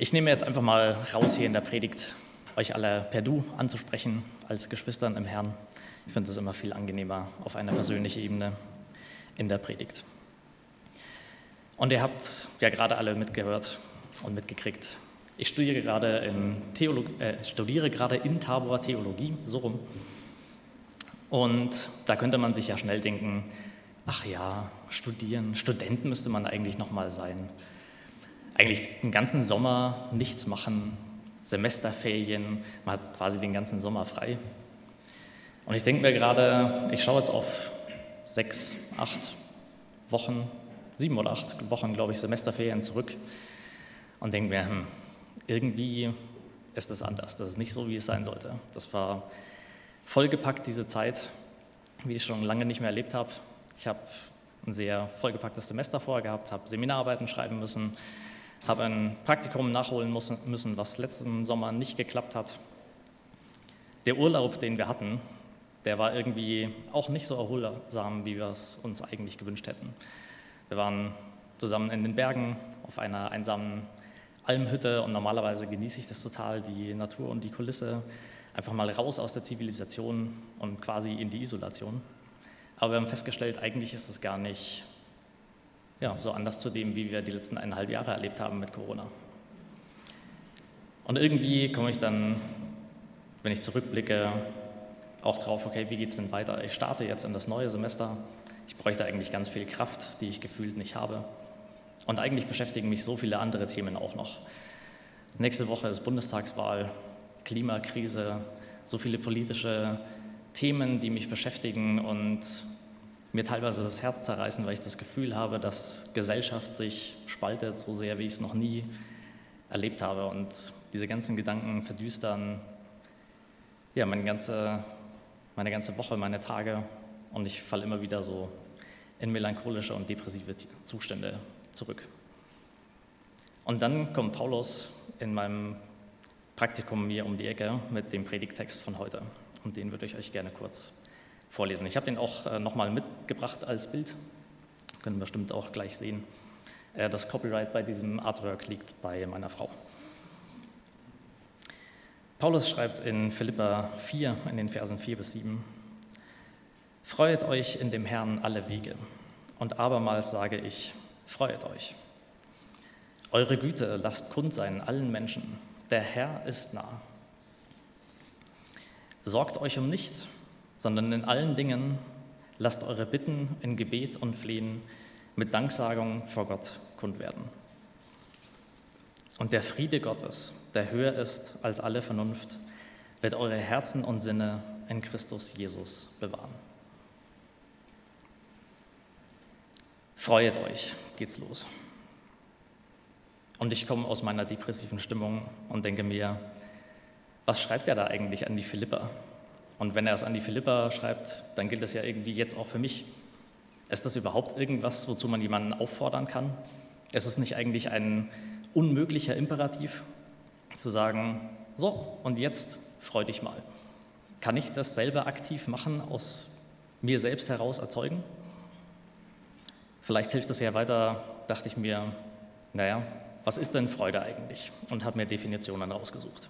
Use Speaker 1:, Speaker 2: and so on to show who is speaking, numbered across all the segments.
Speaker 1: Ich nehme jetzt einfach mal raus hier in der Predigt, euch alle per Du anzusprechen als Geschwistern im Herrn. Ich finde es immer viel angenehmer auf einer persönlichen Ebene in der Predigt. Und ihr habt ja gerade alle mitgehört und mitgekriegt. Ich studiere gerade in, Theolog äh, studiere gerade in Tabor Theologie, so rum. Und da könnte man sich ja schnell denken, ach ja, studieren, Student müsste man eigentlich noch mal sein eigentlich den ganzen Sommer nichts machen, Semesterferien, man hat quasi den ganzen Sommer frei. Und ich denke mir gerade, ich schaue jetzt auf sechs, acht Wochen, sieben oder acht Wochen, glaube ich, Semesterferien zurück und denke mir, hm, irgendwie ist es anders. Das ist nicht so, wie es sein sollte. Das war vollgepackt, diese Zeit, wie ich schon lange nicht mehr erlebt habe. Ich habe ein sehr vollgepacktes Semester vorher gehabt, habe Seminararbeiten schreiben müssen, habe ein Praktikum nachholen müssen, was letzten Sommer nicht geklappt hat. Der Urlaub, den wir hatten, der war irgendwie auch nicht so erholsam, wie wir es uns eigentlich gewünscht hätten. Wir waren zusammen in den Bergen auf einer einsamen Almhütte und normalerweise genieße ich das total, die Natur und die Kulisse, einfach mal raus aus der Zivilisation und quasi in die Isolation. Aber wir haben festgestellt, eigentlich ist es gar nicht ja, so anders zu dem, wie wir die letzten eineinhalb Jahre erlebt haben mit Corona. Und irgendwie komme ich dann, wenn ich zurückblicke, auch drauf, okay, wie geht es denn weiter? Ich starte jetzt in das neue Semester. Ich bräuchte eigentlich ganz viel Kraft, die ich gefühlt nicht habe. Und eigentlich beschäftigen mich so viele andere Themen auch noch. Nächste Woche ist Bundestagswahl, Klimakrise, so viele politische Themen, die mich beschäftigen und mir teilweise das Herz zerreißen, weil ich das Gefühl habe, dass Gesellschaft sich spaltet so sehr, wie ich es noch nie erlebt habe. Und diese ganzen Gedanken verdüstern ja, meine, ganze, meine ganze Woche, meine Tage. Und ich falle immer wieder so in melancholische und depressive Zustände zurück. Und dann kommt Paulus in meinem Praktikum mir um die Ecke mit dem Predigtext von heute. Und den würde ich euch gerne kurz vorlesen. Ich habe den auch äh, nochmal mitgebracht als Bild. Können wir bestimmt auch gleich sehen. Äh, das Copyright bei diesem Artwork liegt bei meiner Frau. Paulus schreibt in Philippa 4, in den Versen 4 bis 7, Freut euch in dem Herrn alle Wege. Und abermals sage ich, freut euch. Eure Güte lasst kund sein allen Menschen. Der Herr ist nah. Sorgt euch um nichts, sondern in allen Dingen lasst eure Bitten in Gebet und Flehen mit Danksagung vor Gott kund werden. Und der Friede Gottes, der höher ist als alle Vernunft, wird eure Herzen und Sinne in Christus Jesus bewahren. Freuet euch, geht's los. Und ich komme aus meiner depressiven Stimmung und denke mir, was schreibt er da eigentlich an die Philippa? Und wenn er es an die Philippa schreibt, dann gilt es ja irgendwie jetzt auch für mich. Ist das überhaupt irgendwas, wozu man jemanden auffordern kann? Ist es nicht eigentlich ein unmöglicher Imperativ, zu sagen, so, und jetzt freu dich mal. Kann ich das selber aktiv machen, aus mir selbst heraus erzeugen? Vielleicht hilft es ja weiter, dachte ich mir, naja, was ist denn Freude eigentlich? Und habe mir Definitionen rausgesucht.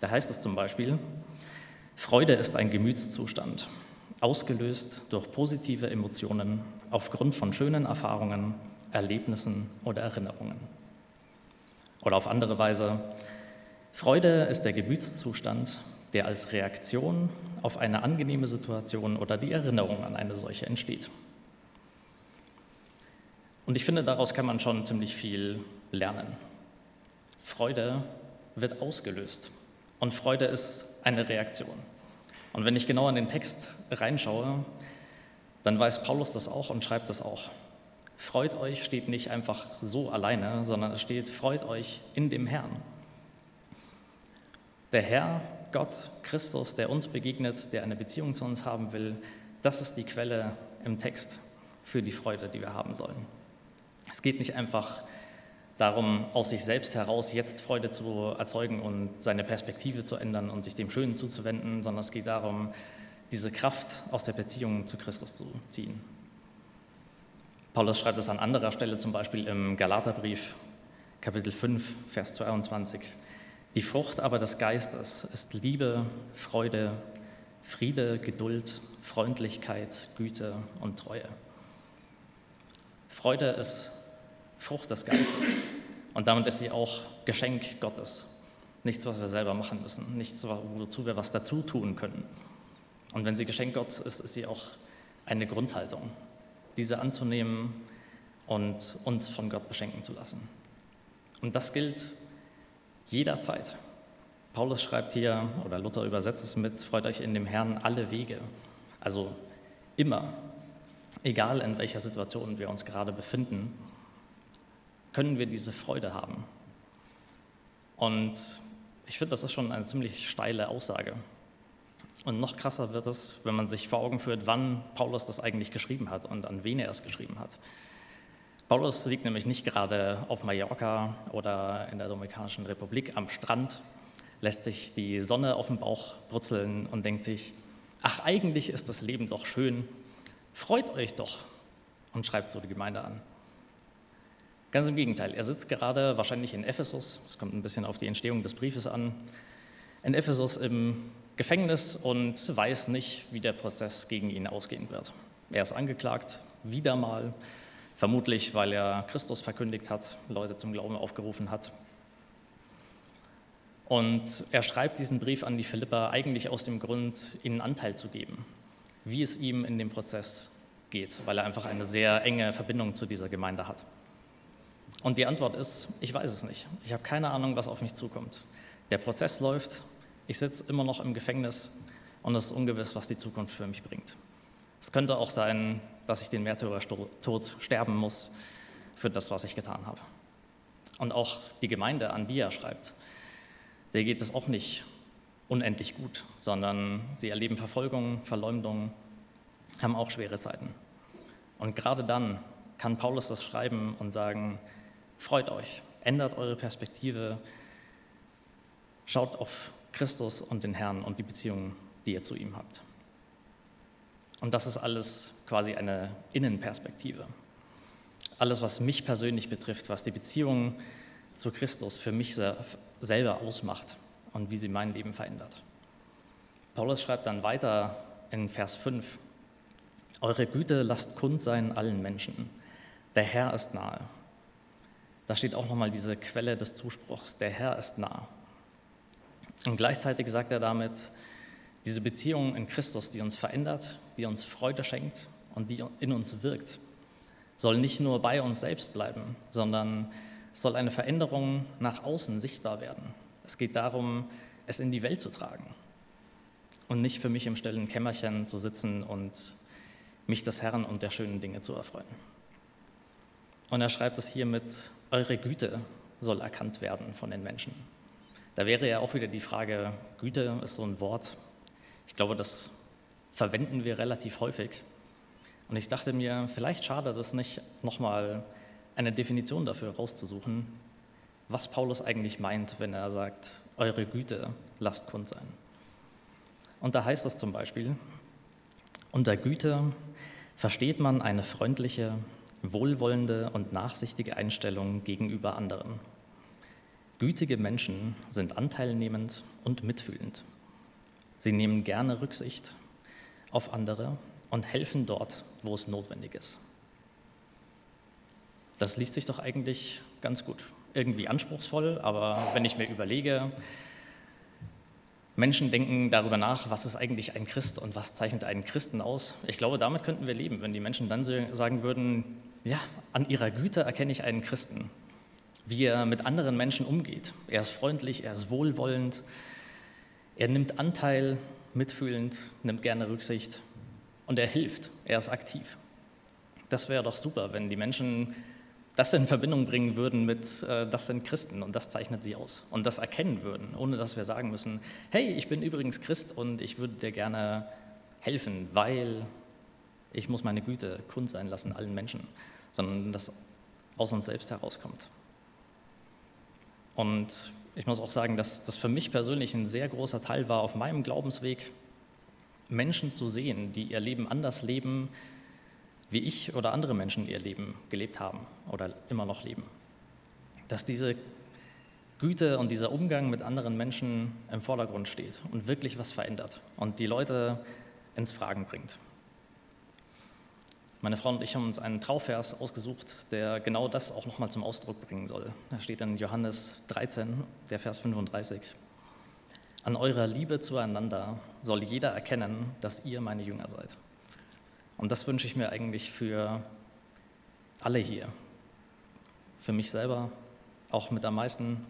Speaker 1: Da heißt es zum Beispiel, Freude ist ein Gemütszustand, ausgelöst durch positive Emotionen aufgrund von schönen Erfahrungen, Erlebnissen oder Erinnerungen. Oder auf andere Weise, Freude ist der Gemütszustand, der als Reaktion auf eine angenehme Situation oder die Erinnerung an eine solche entsteht. Und ich finde, daraus kann man schon ziemlich viel lernen. Freude wird ausgelöst und Freude ist eine Reaktion. Und wenn ich genau in den Text reinschaue, dann weiß Paulus das auch und schreibt das auch. Freut euch steht nicht einfach so alleine, sondern es steht, freut euch in dem Herrn. Der Herr, Gott, Christus, der uns begegnet, der eine Beziehung zu uns haben will, das ist die Quelle im Text für die Freude, die wir haben sollen. Es geht nicht einfach darum, aus sich selbst heraus jetzt Freude zu erzeugen und seine Perspektive zu ändern und sich dem Schönen zuzuwenden, sondern es geht darum, diese Kraft aus der Beziehung zu Christus zu ziehen. Paulus schreibt es an anderer Stelle, zum Beispiel im Galaterbrief, Kapitel 5, Vers 22. Die Frucht aber des Geistes ist Liebe, Freude, Friede, Geduld, Freundlichkeit, Güte und Treue. Freude ist Frucht des Geistes und damit ist sie auch Geschenk Gottes. Nichts, was wir selber machen müssen, nichts, wozu wir was dazu tun können. Und wenn sie Geschenk Gottes ist, ist sie auch eine Grundhaltung, diese anzunehmen und uns von Gott beschenken zu lassen. Und das gilt jederzeit. Paulus schreibt hier, oder Luther übersetzt es mit, freut euch in dem Herrn alle Wege. Also immer, egal in welcher Situation wir uns gerade befinden, können wir diese Freude haben. Und ich finde, das ist schon eine ziemlich steile Aussage. Und noch krasser wird es, wenn man sich vor Augen führt, wann Paulus das eigentlich geschrieben hat und an wen er es geschrieben hat. Paulus liegt nämlich nicht gerade auf Mallorca oder in der Dominikanischen Republik am Strand, lässt sich die Sonne auf dem Bauch brutzeln und denkt sich, ach eigentlich ist das Leben doch schön, freut euch doch und schreibt so die Gemeinde an. Ganz im Gegenteil, er sitzt gerade wahrscheinlich in Ephesus, es kommt ein bisschen auf die Entstehung des Briefes an, in Ephesus im Gefängnis und weiß nicht, wie der Prozess gegen ihn ausgehen wird. Er ist angeklagt, wieder mal, vermutlich weil er Christus verkündigt hat, Leute zum Glauben aufgerufen hat. Und er schreibt diesen Brief an die Philipper eigentlich aus dem Grund, ihnen Anteil zu geben, wie es ihm in dem Prozess geht, weil er einfach eine sehr enge Verbindung zu dieser Gemeinde hat. Und die Antwort ist, ich weiß es nicht. Ich habe keine Ahnung, was auf mich zukommt. Der Prozess läuft, ich sitze immer noch im Gefängnis und es ist ungewiss, was die Zukunft für mich bringt. Es könnte auch sein, dass ich den Märtyrertod sterben muss für das, was ich getan habe. Und auch die Gemeinde, an die er schreibt, der geht es auch nicht unendlich gut, sondern sie erleben Verfolgung, Verleumdung, haben auch schwere Zeiten. Und gerade dann kann Paulus das schreiben und sagen, Freut euch, ändert eure Perspektive, schaut auf Christus und den Herrn und die Beziehungen, die ihr zu ihm habt. Und das ist alles quasi eine Innenperspektive. Alles, was mich persönlich betrifft, was die Beziehung zu Christus für mich selber ausmacht und wie sie mein Leben verändert. Paulus schreibt dann weiter in Vers 5, Eure Güte lasst kund sein allen Menschen. Der Herr ist nahe. Da steht auch nochmal diese Quelle des Zuspruchs, der Herr ist nah. Und gleichzeitig sagt er damit, diese Beziehung in Christus, die uns verändert, die uns Freude schenkt und die in uns wirkt, soll nicht nur bei uns selbst bleiben, sondern soll eine Veränderung nach außen sichtbar werden. Es geht darum, es in die Welt zu tragen und nicht für mich im stillen Kämmerchen zu sitzen und mich des Herrn und der schönen Dinge zu erfreuen. Und er schreibt es hier mit eure Güte soll erkannt werden von den Menschen. Da wäre ja auch wieder die Frage, Güte ist so ein Wort, ich glaube, das verwenden wir relativ häufig. Und ich dachte mir, vielleicht schadet es nicht, nochmal eine Definition dafür rauszusuchen, was Paulus eigentlich meint, wenn er sagt, eure Güte lasst kund sein. Und da heißt es zum Beispiel, unter Güte versteht man eine freundliche, wohlwollende und nachsichtige Einstellung gegenüber anderen. Gütige Menschen sind anteilnehmend und mitfühlend. Sie nehmen gerne Rücksicht auf andere und helfen dort, wo es notwendig ist. Das liest sich doch eigentlich ganz gut. Irgendwie anspruchsvoll, aber wenn ich mir überlege, Menschen denken darüber nach, was ist eigentlich ein Christ und was zeichnet einen Christen aus. Ich glaube, damit könnten wir leben, wenn die Menschen dann sagen würden, ja, an ihrer Güte erkenne ich einen Christen, wie er mit anderen Menschen umgeht. Er ist freundlich, er ist wohlwollend, er nimmt Anteil, mitfühlend, nimmt gerne Rücksicht und er hilft, er ist aktiv. Das wäre doch super, wenn die Menschen das in Verbindung bringen würden mit, äh, das sind Christen und das zeichnet sie aus und das erkennen würden, ohne dass wir sagen müssen, hey, ich bin übrigens Christ und ich würde dir gerne helfen, weil ich muss meine Güte kund sein lassen allen Menschen, sondern das aus uns selbst herauskommt. Und ich muss auch sagen, dass das für mich persönlich ein sehr großer Teil war auf meinem Glaubensweg, Menschen zu sehen, die ihr Leben anders leben, wie ich oder andere Menschen ihr Leben gelebt haben oder immer noch leben. dass diese Güte und dieser Umgang mit anderen Menschen im Vordergrund steht und wirklich was verändert und die Leute ins Fragen bringt. Meine Frau und ich haben uns einen Trauvers ausgesucht, der genau das auch nochmal zum Ausdruck bringen soll. Da steht in Johannes 13, der Vers 35. An eurer Liebe zueinander soll jeder erkennen, dass ihr meine Jünger seid. Und das wünsche ich mir eigentlich für alle hier. Für mich selber, auch mit am meisten,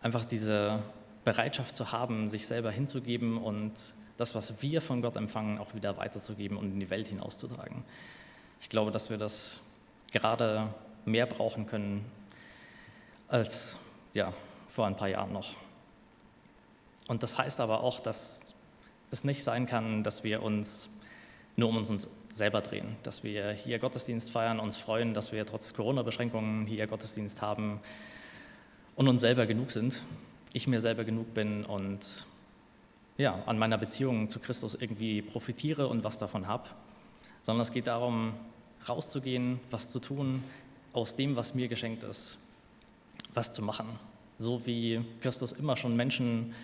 Speaker 1: einfach diese Bereitschaft zu haben, sich selber hinzugeben und das, was wir von Gott empfangen, auch wieder weiterzugeben und in die Welt hinauszutragen. Ich glaube, dass wir das gerade mehr brauchen können als ja, vor ein paar Jahren noch. Und das heißt aber auch, dass es nicht sein kann, dass wir uns nur um uns selber drehen, dass wir hier Gottesdienst feiern, uns freuen, dass wir trotz Corona-Beschränkungen hier Gottesdienst haben und uns selber genug sind, ich mir selber genug bin und ja, an meiner Beziehung zu Christus irgendwie profitiere und was davon habe, sondern es geht darum, rauszugehen, was zu tun aus dem, was mir geschenkt ist, was zu machen, so wie Christus immer schon Menschen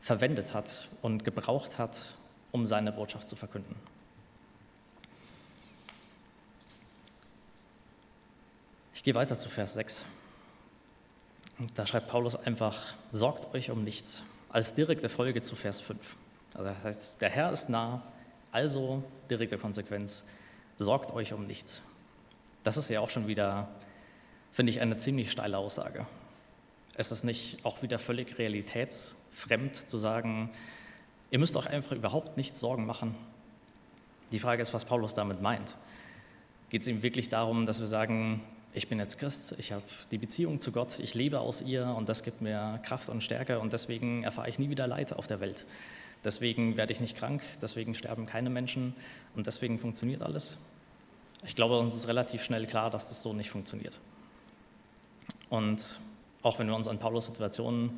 Speaker 1: verwendet hat und gebraucht hat, um seine Botschaft zu verkünden. Ich gehe weiter zu Vers 6. Da schreibt Paulus einfach, sorgt euch um nichts, als direkte Folge zu Vers 5. Also das heißt, der Herr ist nah, also direkte Konsequenz, sorgt euch um nichts. Das ist ja auch schon wieder, finde ich, eine ziemlich steile Aussage. Es ist nicht auch wieder völlig realitätsfremd zu sagen, ihr müsst euch einfach überhaupt nicht Sorgen machen. Die Frage ist, was Paulus damit meint. Geht es ihm wirklich darum, dass wir sagen, ich bin jetzt Christ, ich habe die Beziehung zu Gott, ich lebe aus ihr und das gibt mir Kraft und Stärke und deswegen erfahre ich nie wieder Leid auf der Welt. Deswegen werde ich nicht krank, deswegen sterben keine Menschen und deswegen funktioniert alles. Ich glaube, uns ist relativ schnell klar, dass das so nicht funktioniert. Und auch wenn wir uns an Paulus Situationen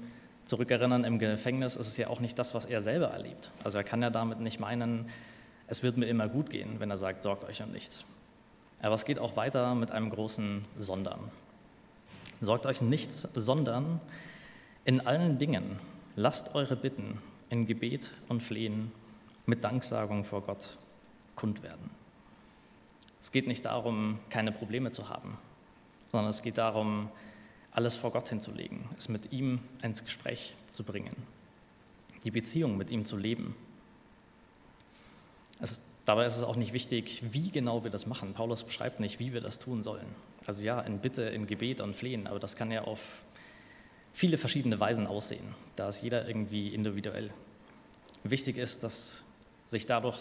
Speaker 1: zurückerinnern im Gefängnis, ist es ja auch nicht das, was er selber erlebt. Also er kann ja damit nicht meinen, es wird mir immer gut gehen, wenn er sagt, sorgt euch um nichts. Aber es geht auch weiter mit einem großen Sondern. Sorgt euch nichts, sondern in allen Dingen lasst eure Bitten in Gebet und Flehen mit Danksagung vor Gott kund werden. Es geht nicht darum, keine Probleme zu haben, sondern es geht darum, alles vor Gott hinzulegen, es mit ihm ins Gespräch zu bringen, die Beziehung mit ihm zu leben. Es Dabei ist es auch nicht wichtig, wie genau wir das machen. Paulus beschreibt nicht, wie wir das tun sollen. Also ja, in Bitte, in Gebet und Flehen, aber das kann ja auf viele verschiedene Weisen aussehen. Da ist jeder irgendwie individuell. Wichtig ist, dass sich dadurch,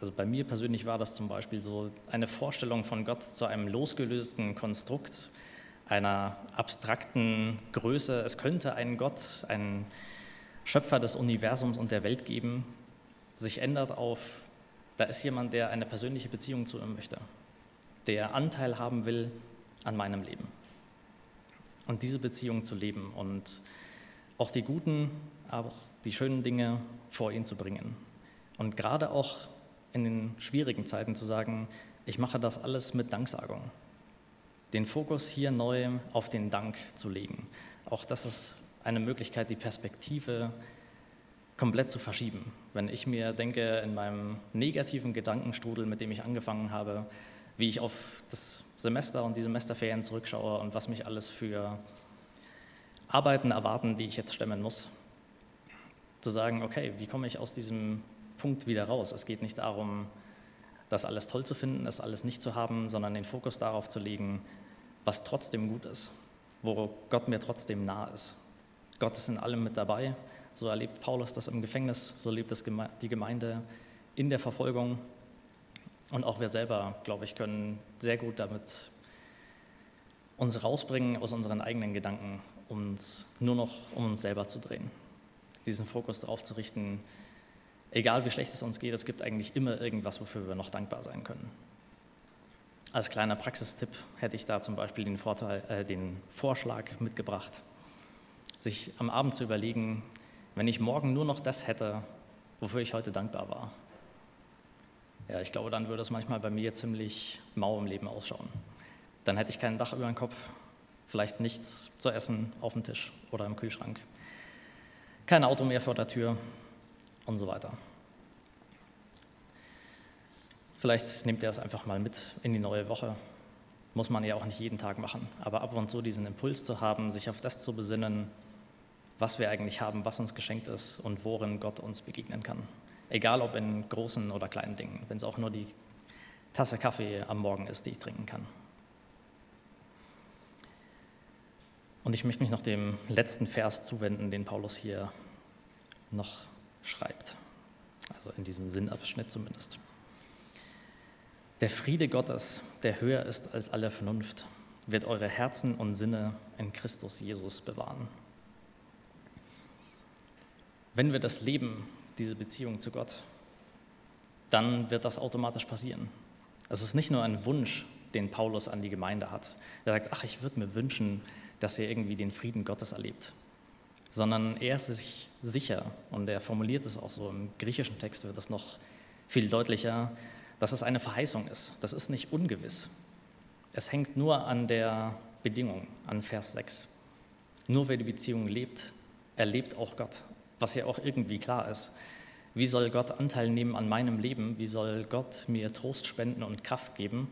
Speaker 1: also bei mir persönlich war das zum Beispiel so, eine Vorstellung von Gott zu einem losgelösten Konstrukt, einer abstrakten Größe. Es könnte einen Gott, einen Schöpfer des Universums und der Welt geben, sich ändert auf da ist jemand, der eine persönliche Beziehung zu ihm möchte, der Anteil haben will an meinem Leben. Und diese Beziehung zu leben und auch die guten, aber auch die schönen Dinge vor ihn zu bringen. Und gerade auch in den schwierigen Zeiten zu sagen, ich mache das alles mit Danksagung. Den Fokus hier neu auf den Dank zu legen. Auch das ist eine Möglichkeit, die Perspektive komplett zu verschieben. Wenn ich mir denke, in meinem negativen Gedankenstrudel, mit dem ich angefangen habe, wie ich auf das Semester und die Semesterferien zurückschaue und was mich alles für Arbeiten erwarten, die ich jetzt stemmen muss, zu sagen, okay, wie komme ich aus diesem Punkt wieder raus? Es geht nicht darum, das alles toll zu finden, das alles nicht zu haben, sondern den Fokus darauf zu legen, was trotzdem gut ist, wo Gott mir trotzdem nah ist. Gott ist in allem mit dabei so erlebt Paulus das im Gefängnis, so erlebt es die Gemeinde in der Verfolgung. Und auch wir selber, glaube ich, können sehr gut damit uns rausbringen aus unseren eigenen Gedanken, uns nur noch um uns selber zu drehen. Diesen Fokus darauf zu richten, egal wie schlecht es uns geht, es gibt eigentlich immer irgendwas, wofür wir noch dankbar sein können. Als kleiner Praxistipp hätte ich da zum Beispiel den, Vorteil, äh, den Vorschlag mitgebracht, sich am Abend zu überlegen, wenn ich morgen nur noch das hätte, wofür ich heute dankbar war. Ja, ich glaube, dann würde es manchmal bei mir ziemlich mau im Leben ausschauen. Dann hätte ich kein Dach über dem Kopf, Vielleicht nichts zu essen auf dem Tisch oder im Kühlschrank. Kein Auto mehr vor der Tür und so weiter. Vielleicht nehmt ihr es einfach mal mit in die neue Woche. Muss man ja auch nicht jeden Tag machen. Aber ab und zu diesen Impuls zu haben, sich auf das zu besinnen, was wir eigentlich haben, was uns geschenkt ist und worin Gott uns begegnen kann. Egal ob in großen oder kleinen Dingen, wenn es auch nur die Tasse Kaffee am Morgen ist, die ich trinken kann. Und ich möchte mich noch dem letzten Vers zuwenden, den Paulus hier noch schreibt. Also in diesem Sinnabschnitt zumindest. Der Friede Gottes, der höher ist als alle Vernunft, wird eure Herzen und Sinne in Christus Jesus bewahren. Wenn wir das leben, diese Beziehung zu Gott, dann wird das automatisch passieren. Es ist nicht nur ein Wunsch, den Paulus an die Gemeinde hat. Er sagt, ach, ich würde mir wünschen, dass ihr irgendwie den Frieden Gottes erlebt. Sondern er ist sich sicher, und er formuliert es auch so, im griechischen Text wird es noch viel deutlicher, dass es eine Verheißung ist. Das ist nicht ungewiss. Es hängt nur an der Bedingung, an Vers 6. Nur wer die Beziehung lebt, erlebt auch Gott was ja auch irgendwie klar ist. Wie soll Gott Anteil nehmen an meinem Leben? Wie soll Gott mir Trost spenden und Kraft geben,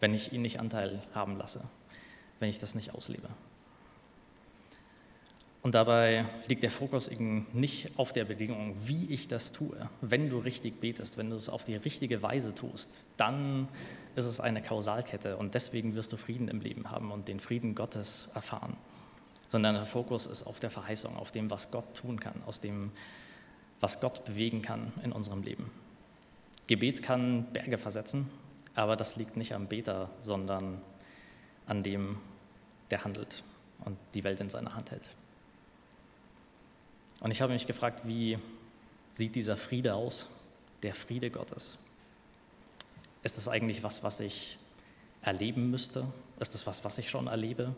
Speaker 1: wenn ich ihn nicht Anteil haben lasse, wenn ich das nicht auslebe? Und dabei liegt der Fokus eben nicht auf der Bedingung, wie ich das tue. Wenn du richtig betest, wenn du es auf die richtige Weise tust, dann ist es eine Kausalkette und deswegen wirst du Frieden im Leben haben und den Frieden Gottes erfahren sondern der Fokus ist auf der Verheißung, auf dem, was Gott tun kann, aus dem, was Gott bewegen kann in unserem Leben. Gebet kann Berge versetzen, aber das liegt nicht am Beter, sondern an dem, der handelt und die Welt in seiner Hand hält. Und ich habe mich gefragt, wie sieht dieser Friede aus, der Friede Gottes? Ist das eigentlich was, was ich erleben müsste? Ist das was, was ich schon erlebe?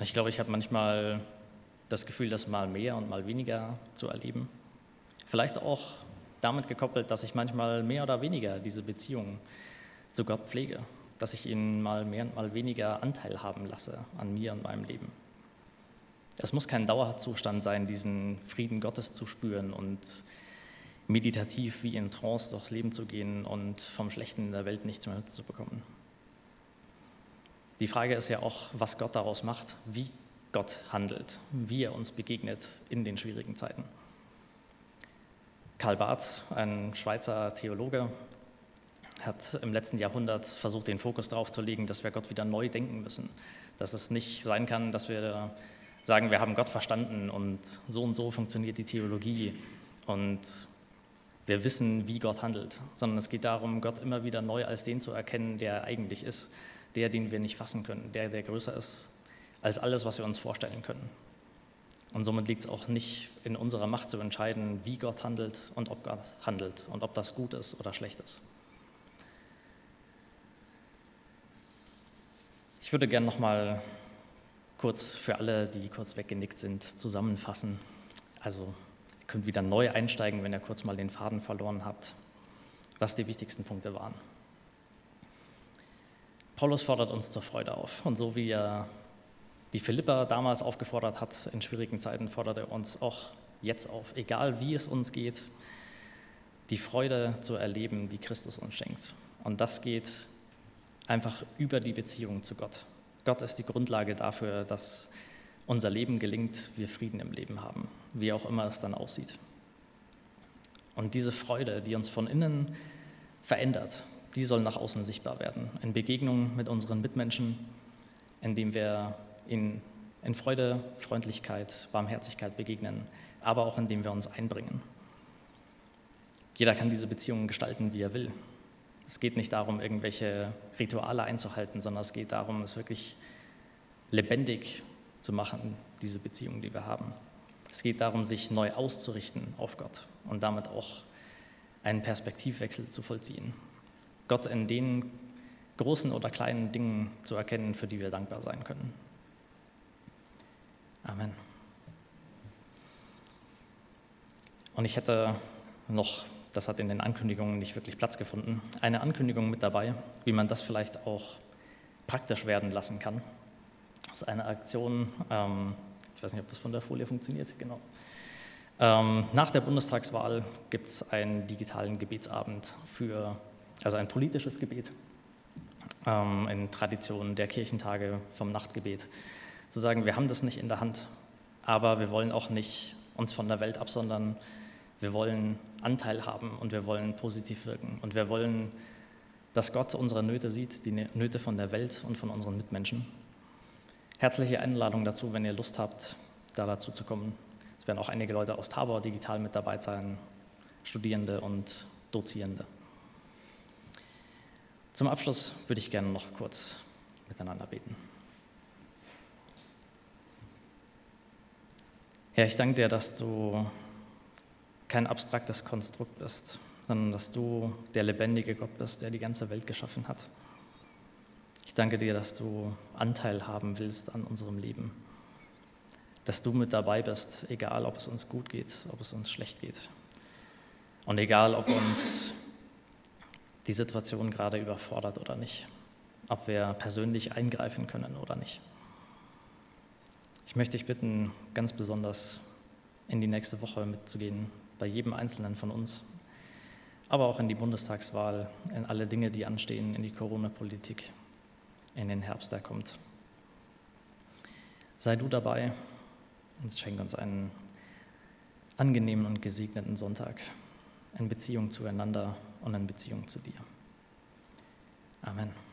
Speaker 1: Ich glaube, ich habe manchmal das Gefühl, das mal mehr und mal weniger zu erleben. Vielleicht auch damit gekoppelt, dass ich manchmal mehr oder weniger diese Beziehung zu Gott pflege, dass ich ihn mal mehr und mal weniger Anteil haben lasse an mir und meinem Leben. Es muss kein Dauerzustand sein, diesen Frieden Gottes zu spüren und meditativ wie in Trance durchs Leben zu gehen und vom Schlechten in der Welt nichts mehr zu bekommen. Die Frage ist ja auch, was Gott daraus macht, wie Gott handelt, wie er uns begegnet in den schwierigen Zeiten. Karl Barth, ein Schweizer Theologe, hat im letzten Jahrhundert versucht, den Fokus darauf zu legen, dass wir Gott wieder neu denken müssen. Dass es nicht sein kann, dass wir sagen, wir haben Gott verstanden und so und so funktioniert die Theologie und wir wissen, wie Gott handelt, sondern es geht darum, Gott immer wieder neu als den zu erkennen, der er eigentlich ist der, den wir nicht fassen können, der, der größer ist als alles, was wir uns vorstellen können. Und somit liegt es auch nicht in unserer Macht zu entscheiden, wie Gott handelt und ob Gott handelt und ob das gut ist oder schlecht ist. Ich würde gerne noch mal kurz für alle, die kurz weggenickt sind, zusammenfassen. Also ihr könnt wieder neu einsteigen, wenn ihr kurz mal den Faden verloren habt, was die wichtigsten Punkte waren. Paulus fordert uns zur Freude auf. Und so wie er die Philippa damals aufgefordert hat in schwierigen Zeiten, fordert er uns auch jetzt auf, egal wie es uns geht, die Freude zu erleben, die Christus uns schenkt. Und das geht einfach über die Beziehung zu Gott. Gott ist die Grundlage dafür, dass unser Leben gelingt, wir Frieden im Leben haben, wie auch immer es dann aussieht. Und diese Freude, die uns von innen verändert, die soll nach außen sichtbar werden. In Begegnungen mit unseren Mitmenschen, indem wir ihnen in Freude, Freundlichkeit, Barmherzigkeit begegnen, aber auch indem wir uns einbringen. Jeder kann diese Beziehungen gestalten, wie er will. Es geht nicht darum, irgendwelche Rituale einzuhalten, sondern es geht darum, es wirklich lebendig zu machen, diese Beziehung, die wir haben. Es geht darum, sich neu auszurichten auf Gott und damit auch einen Perspektivwechsel zu vollziehen. Gott in den großen oder kleinen Dingen zu erkennen, für die wir dankbar sein können. Amen. Und ich hätte noch, das hat in den Ankündigungen nicht wirklich Platz gefunden, eine Ankündigung mit dabei, wie man das vielleicht auch praktisch werden lassen kann. Das ist eine Aktion, ähm, ich weiß nicht, ob das von der Folie funktioniert, genau. Ähm, nach der Bundestagswahl gibt es einen digitalen Gebetsabend für, also ein politisches Gebet ähm, in Tradition der Kirchentage vom Nachtgebet. Zu sagen, wir haben das nicht in der Hand, aber wir wollen auch nicht uns von der Welt absondern. Wir wollen Anteil haben und wir wollen positiv wirken. Und wir wollen, dass Gott unsere Nöte sieht, die Nöte von der Welt und von unseren Mitmenschen. Herzliche Einladung dazu, wenn ihr Lust habt, da dazu zu kommen. Es werden auch einige Leute aus Tabor digital mit dabei sein, Studierende und Dozierende. Zum Abschluss würde ich gerne noch kurz miteinander beten. Herr, ich danke dir, dass du kein abstraktes Konstrukt bist, sondern dass du der lebendige Gott bist, der die ganze Welt geschaffen hat. Ich danke dir, dass du Anteil haben willst an unserem Leben, dass du mit dabei bist, egal ob es uns gut geht, ob es uns schlecht geht und egal ob uns die Situation gerade überfordert oder nicht, ob wir persönlich eingreifen können oder nicht. Ich möchte dich bitten, ganz besonders in die nächste Woche mitzugehen, bei jedem Einzelnen von uns, aber auch in die Bundestagswahl, in alle Dinge, die anstehen, in die Corona-Politik, in den Herbst, der kommt. Sei du dabei und schenk uns einen angenehmen und gesegneten Sonntag in Beziehung zueinander und in Beziehung zu dir. Amen.